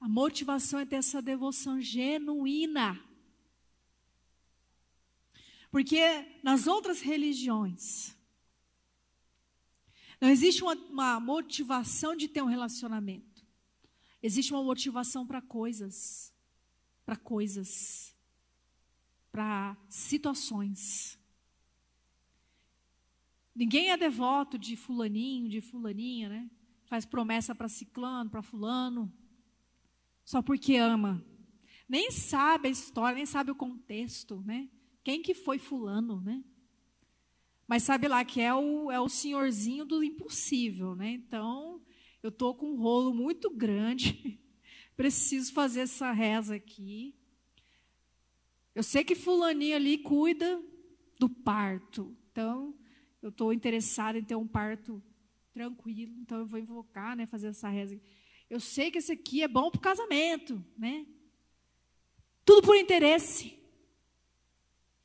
A motivação é ter essa devoção genuína. Porque nas outras religiões, não existe uma, uma motivação de ter um relacionamento. Existe uma motivação para coisas, para coisas, para situações. Ninguém é devoto de fulaninho, de fulaninha, né? Faz promessa para ciclano, para fulano, só porque ama. Nem sabe a história, nem sabe o contexto, né? Quem que foi fulano, né? Mas sabe lá que é o, é o senhorzinho do impossível, né? Então, eu tô com um rolo muito grande, preciso fazer essa reza aqui. Eu sei que fulaninho ali cuida do parto. Então, eu estou interessada em ter um parto tranquilo, então eu vou invocar, né, fazer essa reza. Eu sei que esse aqui é bom para o casamento, né? Tudo por interesse.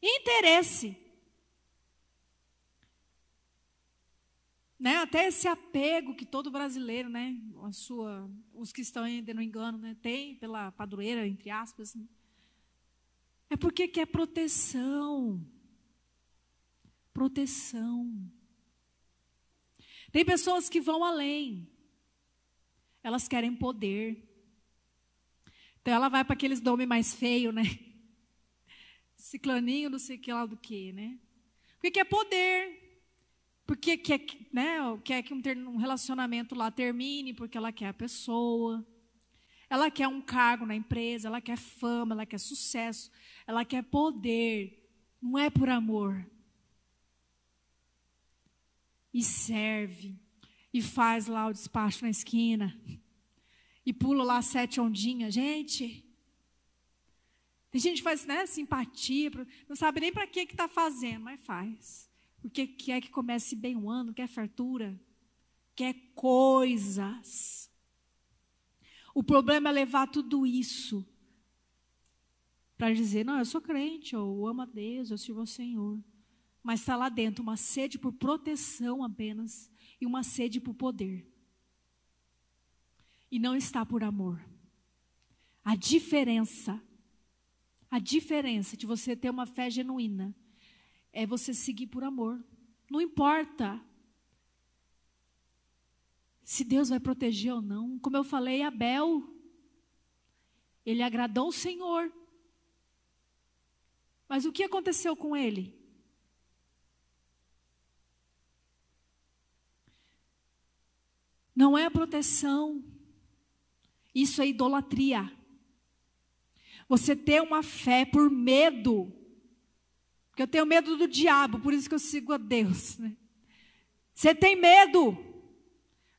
Interesse. Né? Até esse apego que todo brasileiro, né, a sua, os que estão ainda no engano, né, tem pela padroeira, entre aspas, né? é porque quer proteção proteção. Tem pessoas que vão além. Elas querem poder. Então ela vai para aqueles nomes mais feios, né? Ciclaninho, não sei que lá do que, né? Porque quer poder. Porque quer, né, quer que um relacionamento lá termine, porque ela quer a pessoa. Ela quer um cargo na empresa, ela quer fama, ela quer sucesso, ela quer poder. Não é por amor e serve, e faz lá o despacho na esquina, e pula lá sete ondinhas. Gente, tem gente faz né, simpatia, não sabe nem para que está fazendo, mas faz. Porque quer que comece bem o ano, quer fartura, quer coisas. O problema é levar tudo isso para dizer: não, eu sou crente, eu amo a Deus, eu sirvo ao Senhor mas está lá dentro uma sede por proteção apenas e uma sede por poder. E não está por amor. A diferença, a diferença de você ter uma fé genuína é você seguir por amor. Não importa se Deus vai proteger ou não. Como eu falei, Abel, ele agradou o Senhor. Mas o que aconteceu com ele? Não é proteção. Isso é idolatria. Você ter uma fé por medo. Porque eu tenho medo do diabo, por isso que eu sigo a Deus. Né? Você tem medo.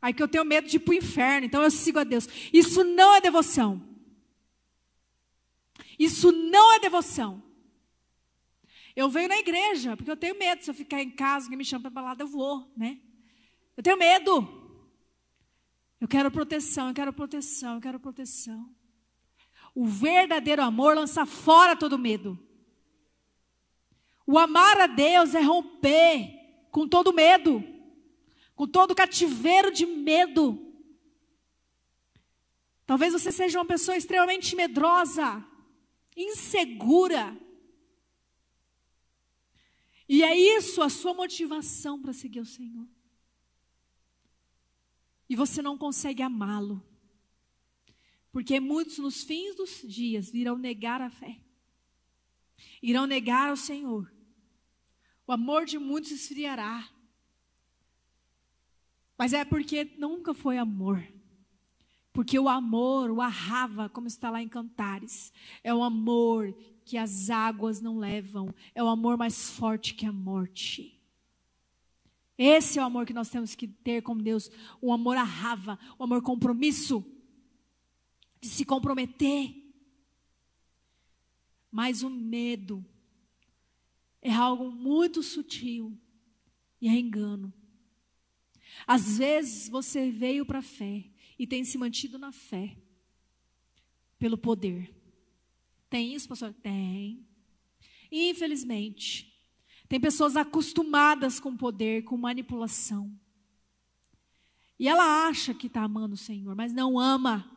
Aí que eu tenho medo de ir para o inferno, então eu sigo a Deus. Isso não é devoção. Isso não é devoção. Eu venho na igreja, porque eu tenho medo. Se eu ficar em casa, alguém me chama para balada, eu vou, né? Eu tenho medo. Eu quero proteção, eu quero proteção, eu quero proteção. O verdadeiro amor lança fora todo medo. O amar a Deus é romper com todo medo, com todo cativeiro de medo. Talvez você seja uma pessoa extremamente medrosa, insegura. E é isso a sua motivação para seguir o Senhor e você não consegue amá-lo. Porque muitos nos fins dos dias irão negar a fé, irão negar ao Senhor. O amor de muitos esfriará. Mas é porque nunca foi amor. Porque o amor, o arrava, como está lá em Cantares, é o amor que as águas não levam, é o amor mais forte que a morte. Esse é o amor que nós temos que ter com Deus, o amor a rava, o amor compromisso, de se comprometer. Mas o medo é algo muito sutil e é engano. Às vezes você veio para a fé e tem se mantido na fé pelo poder. Tem isso, pastor? Tem. Infelizmente, tem pessoas acostumadas com poder, com manipulação. E ela acha que está amando o Senhor, mas não ama.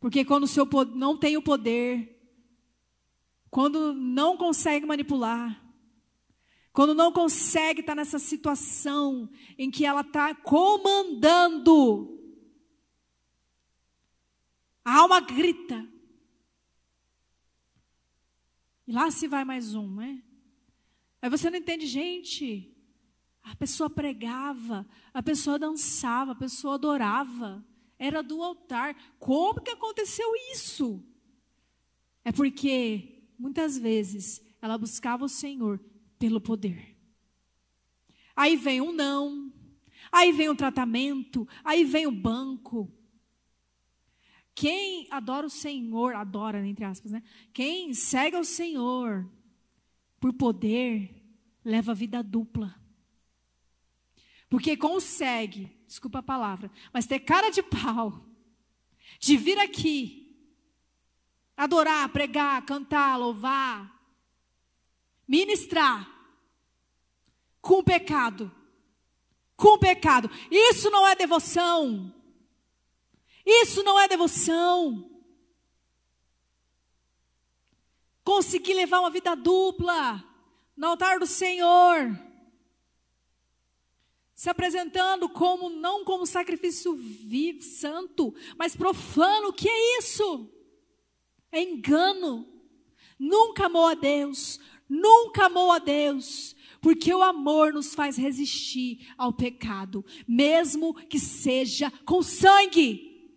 Porque quando o seu não tem o poder, quando não consegue manipular, quando não consegue estar nessa situação em que ela está comandando, A alma grita. E lá se vai mais um, né? Aí você não entende, gente. A pessoa pregava, a pessoa dançava, a pessoa adorava. Era do altar. Como que aconteceu isso? É porque muitas vezes ela buscava o Senhor pelo poder. Aí vem um não, aí vem o tratamento, aí vem o banco. Quem adora o Senhor, adora, entre aspas, né? Quem segue ao Senhor por poder, leva vida dupla. Porque consegue, desculpa a palavra, mas ter cara de pau, de vir aqui, adorar, pregar, cantar, louvar, ministrar, com pecado. Com pecado. Isso não é devoção. Isso não é devoção. Conseguir levar uma vida dupla no altar do Senhor. Se apresentando como não como sacrifício vivo, santo, mas profano. O que é isso? É engano. Nunca amou a Deus, nunca amou a Deus, porque o amor nos faz resistir ao pecado, mesmo que seja com sangue.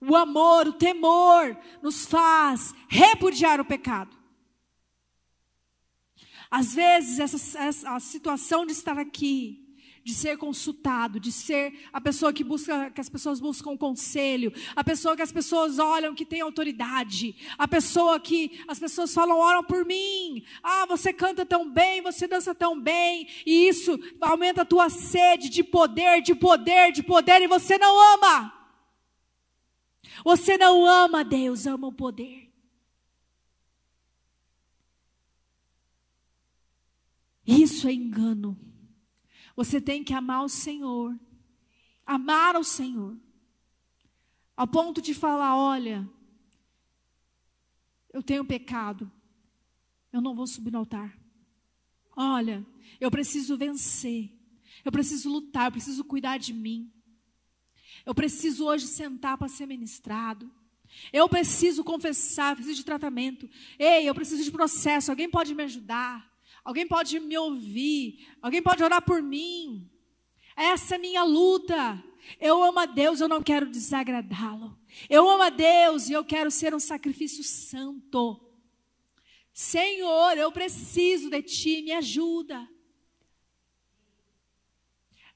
O amor, o temor nos faz repudiar o pecado. Às vezes, essa, essa, a situação de estar aqui, de ser consultado, de ser a pessoa que busca, que as pessoas buscam conselho, a pessoa que as pessoas olham que tem autoridade, a pessoa que as pessoas falam, oram por mim, ah, você canta tão bem, você dança tão bem, e isso aumenta a tua sede de poder, de poder, de poder, e você não ama. Você não ama Deus, ama o poder. Isso é engano. Você tem que amar o Senhor. Amar o Senhor. Ao ponto de falar: olha, eu tenho pecado. Eu não vou subir no altar. Olha, eu preciso vencer. Eu preciso lutar. Eu preciso cuidar de mim. Eu preciso hoje sentar para ser ministrado. Eu preciso confessar, preciso de tratamento. Ei, eu preciso de processo. Alguém pode me ajudar? Alguém pode me ouvir? Alguém pode orar por mim? Essa é minha luta. Eu amo a Deus, eu não quero desagradá-lo. Eu amo a Deus e eu quero ser um sacrifício santo. Senhor, eu preciso de ti, me ajuda.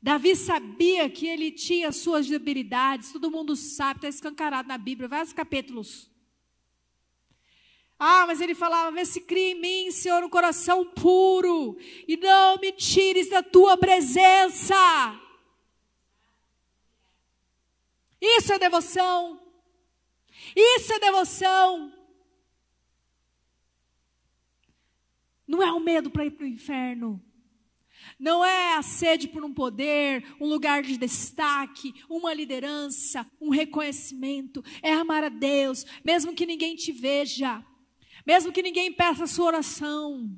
Davi sabia que ele tinha suas debilidades, todo mundo sabe, está escancarado na Bíblia, vários capítulos. Ah, mas ele falava: vê se cria em mim, Senhor, um coração puro, e não me tires da tua presença. Isso é devoção. Isso é devoção. Não é o medo para ir para o inferno. Não é a sede por um poder, um lugar de destaque, uma liderança, um reconhecimento. É amar a Deus, mesmo que ninguém te veja. Mesmo que ninguém peça a sua oração,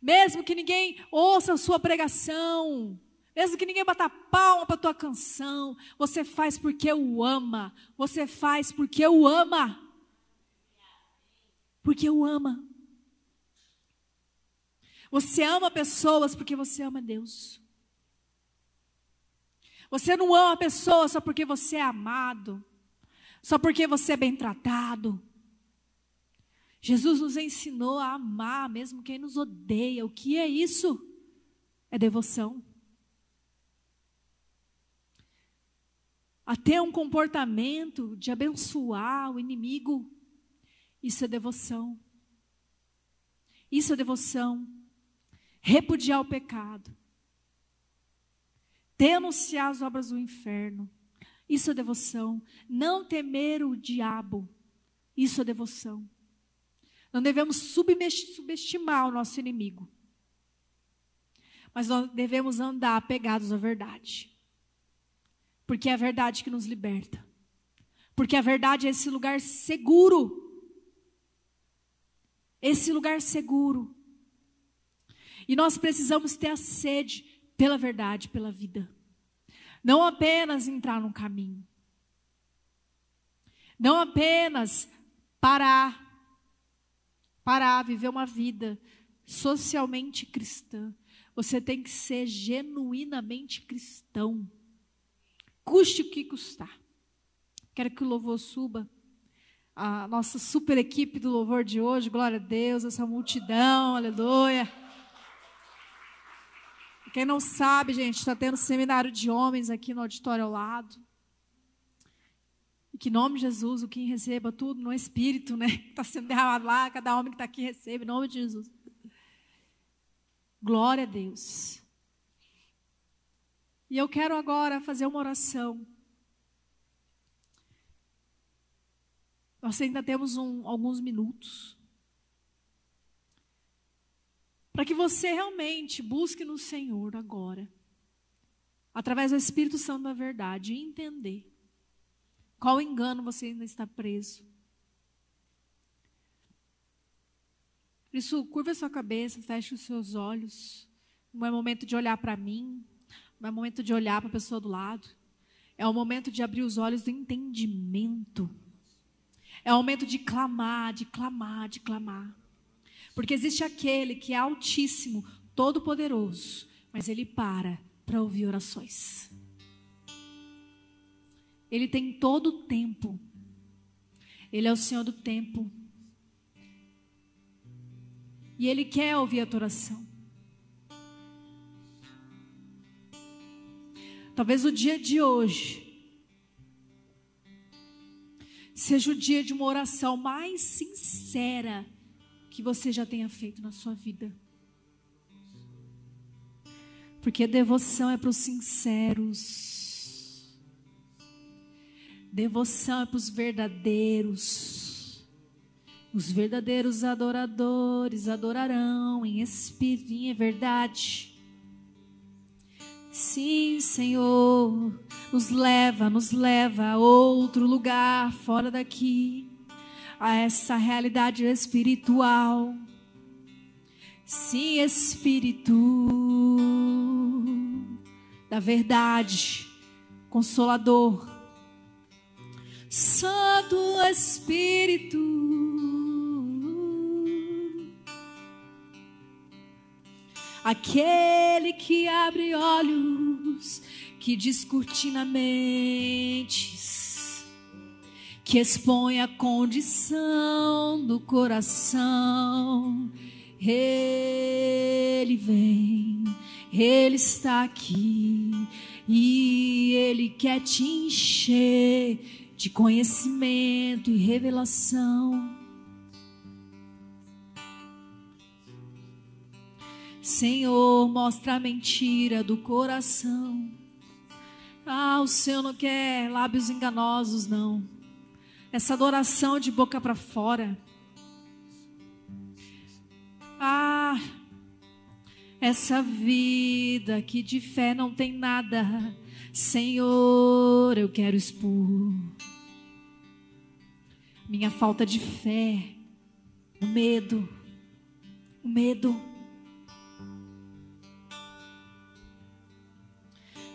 mesmo que ninguém ouça a sua pregação, mesmo que ninguém bata palma para a tua canção, você faz porque o ama. Você faz porque o ama. Porque o ama. Você ama pessoas porque você ama Deus. Você não ama pessoas só porque você é amado, só porque você é bem tratado, Jesus nos ensinou a amar mesmo quem nos odeia. O que é isso? É devoção. A ter um comportamento de abençoar o inimigo. Isso é devoção. Isso é devoção. Repudiar o pecado. Denunciar as obras do inferno. Isso é devoção. Não temer o diabo. Isso é devoção. Não devemos subestimar o nosso inimigo. Mas nós devemos andar apegados à verdade. Porque é a verdade que nos liberta. Porque a verdade é esse lugar seguro. Esse lugar seguro. E nós precisamos ter a sede pela verdade, pela vida. Não apenas entrar no caminho. Não apenas parar, parar, viver uma vida socialmente cristã. Você tem que ser genuinamente cristão. Custe o que custar. Quero que o louvor suba. A nossa super equipe do louvor de hoje, glória a Deus, essa multidão, aleluia. Quem não sabe, gente, está tendo seminário de homens aqui no auditório ao lado. E que em nome de Jesus, o que receba tudo no Espírito, né? Está sendo derramado lá, cada homem que está aqui recebe, em nome de Jesus. Glória a Deus. E eu quero agora fazer uma oração. Nós ainda temos um, alguns minutos. Para que você realmente busque no Senhor agora, através do Espírito Santo da verdade, entender qual engano você ainda está preso? Por isso, curva sua cabeça, feche os seus olhos. Não é momento de olhar para mim, não é momento de olhar para a pessoa do lado. É o momento de abrir os olhos do entendimento. É o momento de clamar, de clamar, de clamar. Porque existe aquele que é altíssimo, todo-poderoso, mas ele para para ouvir orações. Ele tem todo o tempo. Ele é o Senhor do tempo. E Ele quer ouvir a tua oração. Talvez o dia de hoje seja o dia de uma oração mais sincera que você já tenha feito na sua vida. Porque devoção é para os sinceros. Devoção é para os verdadeiros. Os verdadeiros adoradores adorarão em espírito e em verdade. Sim, Senhor, nos leva, nos leva a outro lugar fora daqui, a essa realidade espiritual. Sim, Espírito da verdade, consolador, Santo Espírito. Aquele que abre olhos, que descortina mentes, que expõe a condição do coração. Ele vem, Ele está aqui e Ele quer te encher de conhecimento e revelação. Senhor, mostra a mentira do coração. Ah, o Senhor não quer lábios enganosos, não. Essa adoração de boca para fora. Ah, essa vida que de fé não tem nada. Senhor, eu quero expor minha falta de fé, o medo, o medo.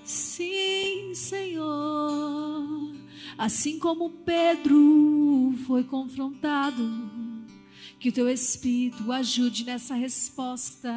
Sim, Senhor, assim como Pedro foi confrontado, que o teu Espírito ajude nessa resposta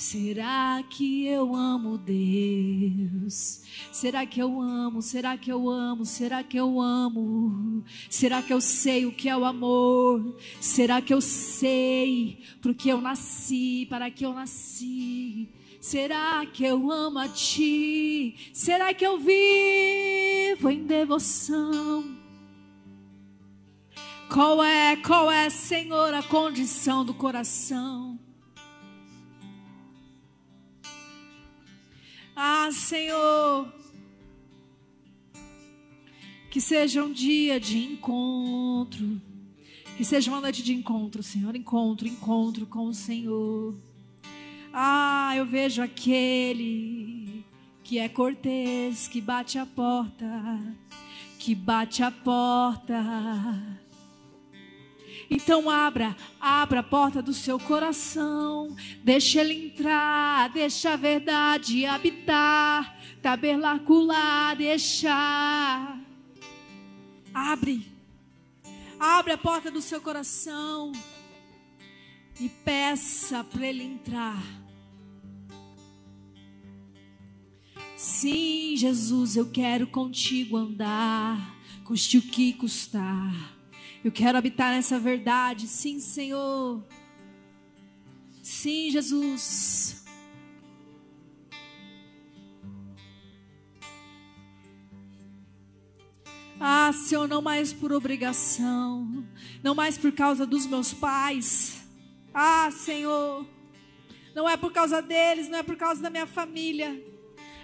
Será que eu amo Deus? Será que eu amo? Será que eu amo? Será que eu amo? Será que eu sei o que é o amor? Será que eu sei porque eu nasci, para que eu nasci? Será que eu amo a ti? Será que eu vivo em devoção? Qual é, qual é, Senhor, a condição do coração? Ah, Senhor, que seja um dia de encontro, que seja uma noite de encontro, Senhor, encontro, encontro com o Senhor. Ah, eu vejo aquele que é cortês, que bate a porta, que bate a porta. Então abra, abra a porta do seu coração, deixa ele entrar, deixa a verdade habitar, tabernacular, deixar. Abre. Abre a porta do seu coração e peça para Ele entrar. Sim, Jesus, eu quero contigo andar, custe o que custar. Eu quero habitar nessa verdade. Sim, Senhor. Sim, Jesus. Ah, Senhor, não mais por obrigação, não mais por causa dos meus pais. Ah, Senhor, não é por causa deles, não é por causa da minha família,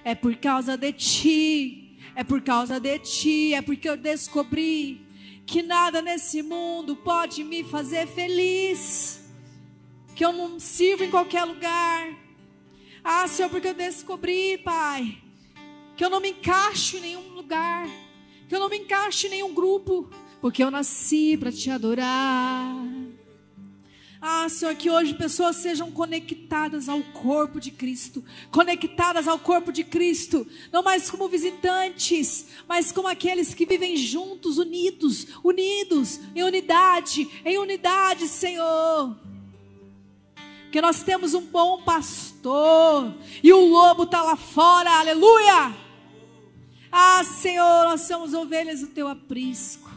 é por causa de Ti, é por causa de Ti, é porque eu descobri que nada nesse mundo pode me fazer feliz, que eu não sirvo em qualquer lugar. Ah, Senhor, porque eu descobri, Pai, que eu não me encaixo em nenhum lugar que eu não me encaixe em nenhum grupo, porque eu nasci para te adorar. Ah, Senhor, que hoje pessoas sejam conectadas ao corpo de Cristo, conectadas ao corpo de Cristo, não mais como visitantes, mas como aqueles que vivem juntos, unidos, unidos, em unidade, em unidade, Senhor. Porque nós temos um bom pastor e o lobo está lá fora, aleluia! Ah, Senhor, nós somos ovelhas do teu aprisco.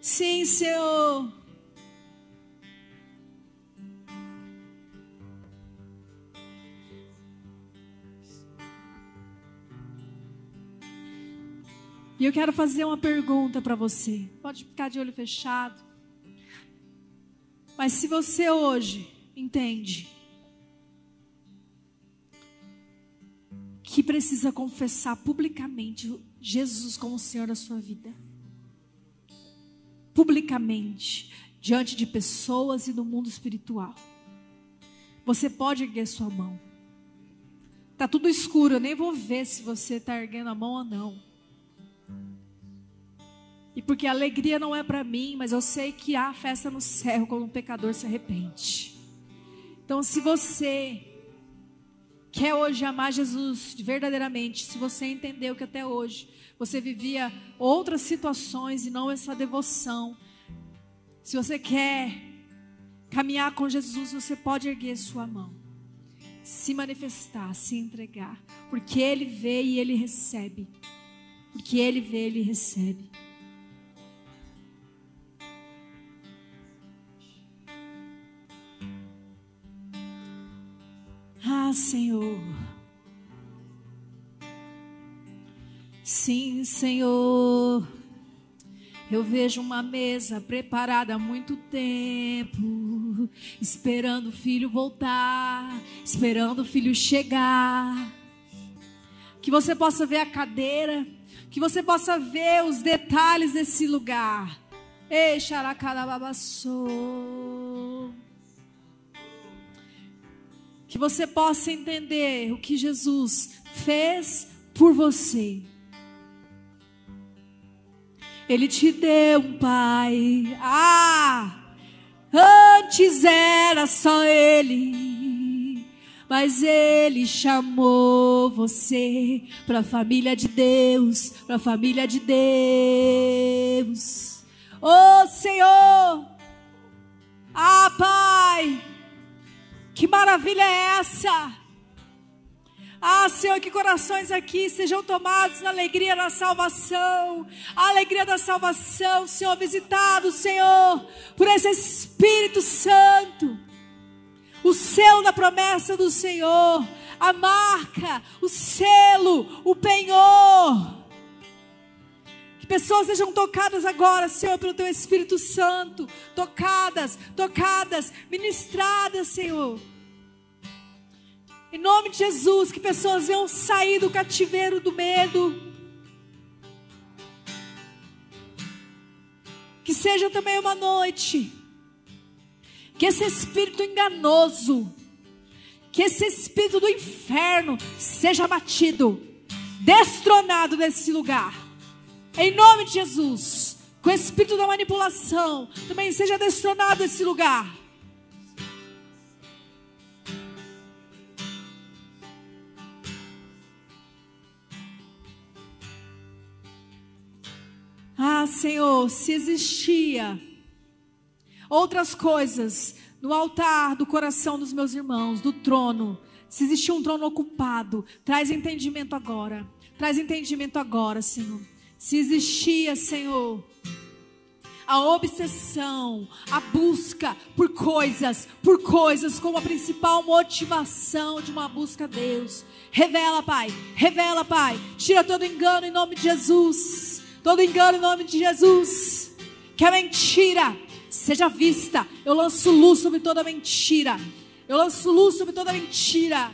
Sim, Senhor. E eu quero fazer uma pergunta para você. Pode ficar de olho fechado. Mas se você hoje entende que precisa confessar publicamente Jesus como o Senhor da sua vida. Publicamente, diante de pessoas e do mundo espiritual. Você pode erguer sua mão. Tá tudo escuro, eu nem vou ver se você está erguendo a mão ou não. E porque a alegria não é para mim, mas eu sei que há festa no céu quando um pecador se arrepende. Então, se você quer hoje amar Jesus verdadeiramente, se você entendeu que até hoje você vivia outras situações e não essa devoção, se você quer caminhar com Jesus, você pode erguer sua mão, se manifestar, se entregar, porque Ele vê e Ele recebe, porque Ele vê, Ele recebe. Senhor. Sim, Senhor. Eu vejo uma mesa preparada há muito tempo, esperando o filho voltar, esperando o filho chegar. Que você possa ver a cadeira, que você possa ver os detalhes desse lugar. Ei, xaracarababassou que você possa entender o que Jesus fez por você. Ele te deu um pai. Ah! Antes era só ele. Mas ele chamou você para a família de Deus, para a família de Deus. Oh, Senhor! Ah, Pai! Que maravilha é essa? Ah, Senhor, que corações aqui sejam tomados na alegria da salvação, a alegria da salvação, Senhor, visitado, Senhor, por esse Espírito Santo, o selo da promessa do Senhor, a marca, o selo, o penhor. Pessoas sejam tocadas agora, Senhor, pelo Teu Espírito Santo, tocadas, tocadas, ministradas, Senhor em nome de Jesus, que pessoas venham sair do cativeiro do medo. Que seja também uma noite. Que esse espírito enganoso, que esse espírito do inferno seja batido, destronado desse lugar. Em nome de Jesus. Que o espírito da manipulação também seja destronado desse lugar. Ah, Senhor, se existia outras coisas no altar do coração dos meus irmãos, do trono, se existia um trono ocupado, traz entendimento agora. Traz entendimento agora, Senhor. Se existia, Senhor, a obsessão, a busca por coisas, por coisas como a principal motivação de uma busca a Deus. Revela, Pai, revela, Pai. Tira todo engano em nome de Jesus. Todo engano em nome de Jesus. Que a mentira seja vista. Eu lanço luz sobre toda mentira. Eu lanço luz sobre toda mentira.